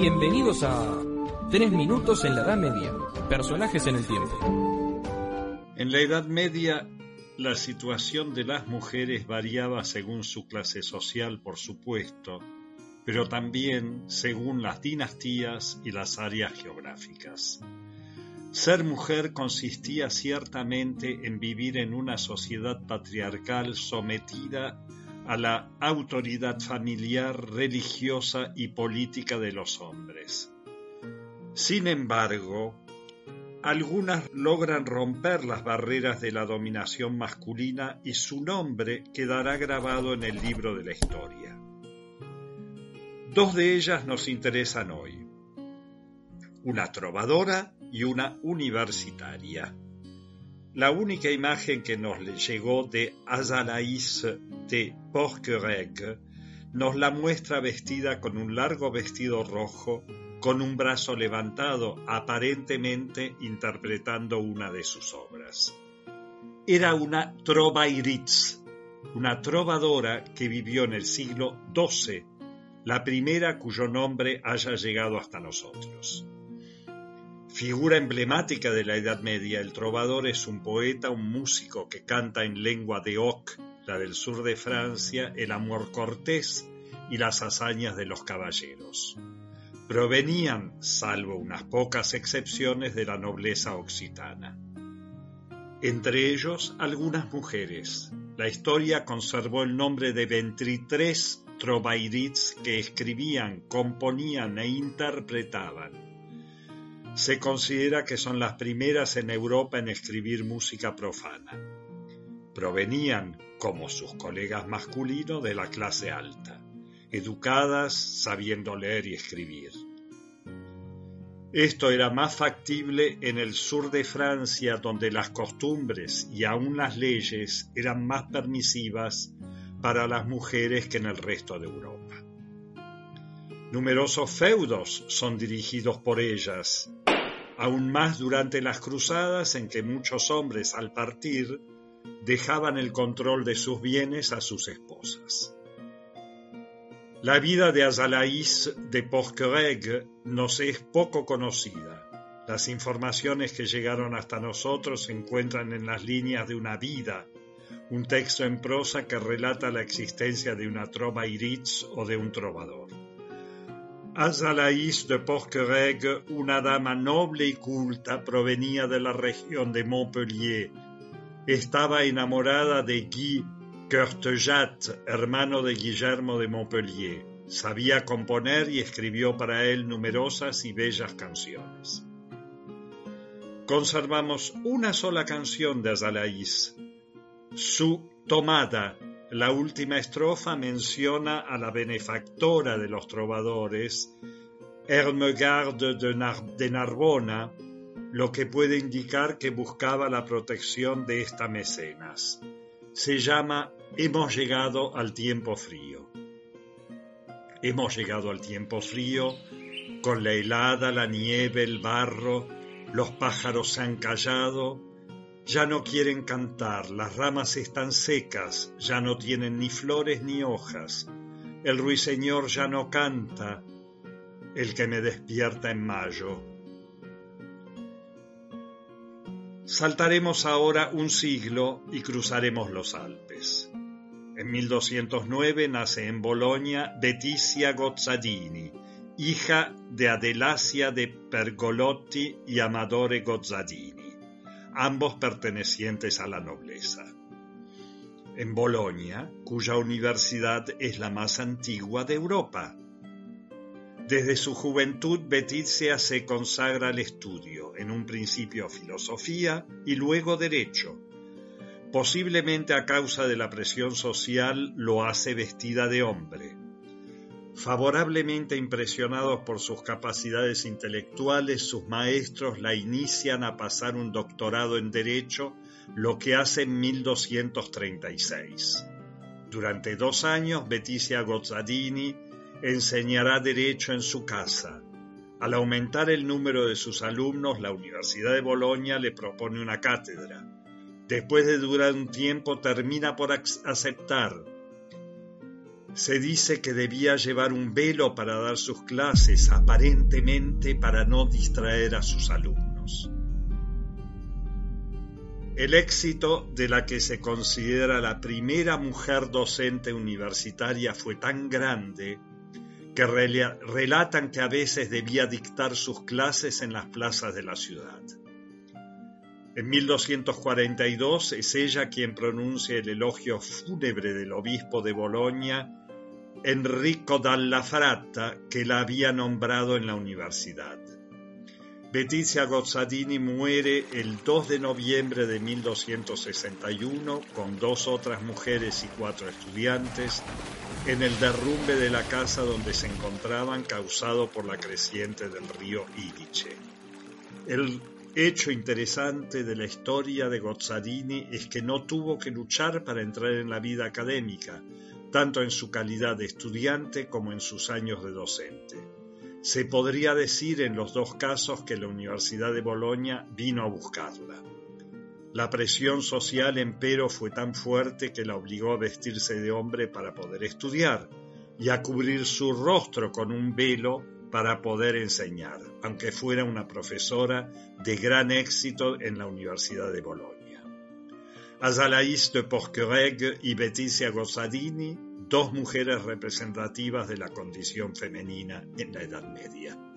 Bienvenidos a Tres minutos en la Edad Media. Personajes en el tiempo. En la Edad Media, la situación de las mujeres variaba según su clase social, por supuesto, pero también según las dinastías y las áreas geográficas. Ser mujer consistía ciertamente en vivir en una sociedad patriarcal sometida a la autoridad familiar, religiosa y política de los hombres. Sin embargo, algunas logran romper las barreras de la dominación masculina y su nombre quedará grabado en el libro de la historia. Dos de ellas nos interesan hoy, una trovadora y una universitaria. La única imagen que nos llegó de Azalaïs de Porquerolles nos la muestra vestida con un largo vestido rojo con un brazo levantado, aparentemente interpretando una de sus obras. Era una trovairitz, una trovadora que vivió en el siglo XII, la primera cuyo nombre haya llegado hasta nosotros. Figura emblemática de la Edad Media, el trovador es un poeta, un músico que canta en lengua de Oc, la del sur de Francia, el amor cortés y las hazañas de los caballeros provenían, salvo unas pocas excepciones, de la nobleza occitana. Entre ellos, algunas mujeres. La historia conservó el nombre de 23 trovairits que escribían, componían e interpretaban. Se considera que son las primeras en Europa en escribir música profana. Provenían, como sus colegas masculinos, de la clase alta educadas sabiendo leer y escribir. Esto era más factible en el sur de Francia, donde las costumbres y aun las leyes eran más permisivas para las mujeres que en el resto de Europa. Numerosos feudos son dirigidos por ellas, aún más durante las cruzadas en que muchos hombres al partir dejaban el control de sus bienes a sus esposas. La vida de Azalaïs de Porquerolles nos es poco conocida. Las informaciones que llegaron hasta nosotros se encuentran en las líneas de una vida, un texto en prosa que relata la existencia de una trova iritz o de un trovador. Azalaïs de Porquerolles, una dama noble y culta, provenía de la región de Montpellier. Estaba enamorada de Guy Courtejat, hermano de Guillermo de Montpellier, sabía componer y escribió para él numerosas y bellas canciones. Conservamos una sola canción de Azalaïs, su Tomada. La última estrofa menciona a la benefactora de los trovadores, Hermegarde de Narbona, lo que puede indicar que buscaba la protección de esta mecenas. Se llama Hemos llegado al tiempo frío. Hemos llegado al tiempo frío, con la helada, la nieve, el barro, los pájaros se han callado, ya no quieren cantar, las ramas están secas, ya no tienen ni flores ni hojas, el ruiseñor ya no canta, el que me despierta en mayo. Saltaremos ahora un siglo y cruzaremos los Alpes. En 1209 nace en Bolonia Betizia Gozzadini, hija de Adelasia de Pergolotti y Amadore Gozzadini, ambos pertenecientes a la nobleza. En Bolonia, cuya universidad es la más antigua de Europa. Desde su juventud Betizia se consagra al estudio, en un principio filosofía y luego derecho, Posiblemente a causa de la presión social lo hace vestida de hombre. Favorablemente impresionados por sus capacidades intelectuales, sus maestros la inician a pasar un doctorado en Derecho, lo que hace en 1236. Durante dos años, Betizia Gozzadini enseñará Derecho en su casa. Al aumentar el número de sus alumnos, la Universidad de Bolonia le propone una cátedra. Después de durar un tiempo, termina por aceptar. Se dice que debía llevar un velo para dar sus clases, aparentemente para no distraer a sus alumnos. El éxito de la que se considera la primera mujer docente universitaria fue tan grande que relatan que a veces debía dictar sus clases en las plazas de la ciudad. En 1242 es ella quien pronuncia el elogio fúnebre del obispo de Bolonia, Enrico dalla Fratta, que la había nombrado en la universidad. Betizia Gozzadini muere el 2 de noviembre de 1261 con dos otras mujeres y cuatro estudiantes en el derrumbe de la casa donde se encontraban causado por la creciente del río Idice. El hecho interesante de la historia de Gozzadini es que no tuvo que luchar para entrar en la vida académica, tanto en su calidad de estudiante como en sus años de docente. Se podría decir en los dos casos que la Universidad de Bolonia vino a buscarla. La presión social, empero, fue tan fuerte que la obligó a vestirse de hombre para poder estudiar y a cubrir su rostro con un velo para poder enseñar, aunque fuera una profesora de gran éxito en la Universidad de Bolonia. Azalaïs de Porquereg y Betizia Gossadini dos mujeres representativas de la condición femenina en la Edad Media.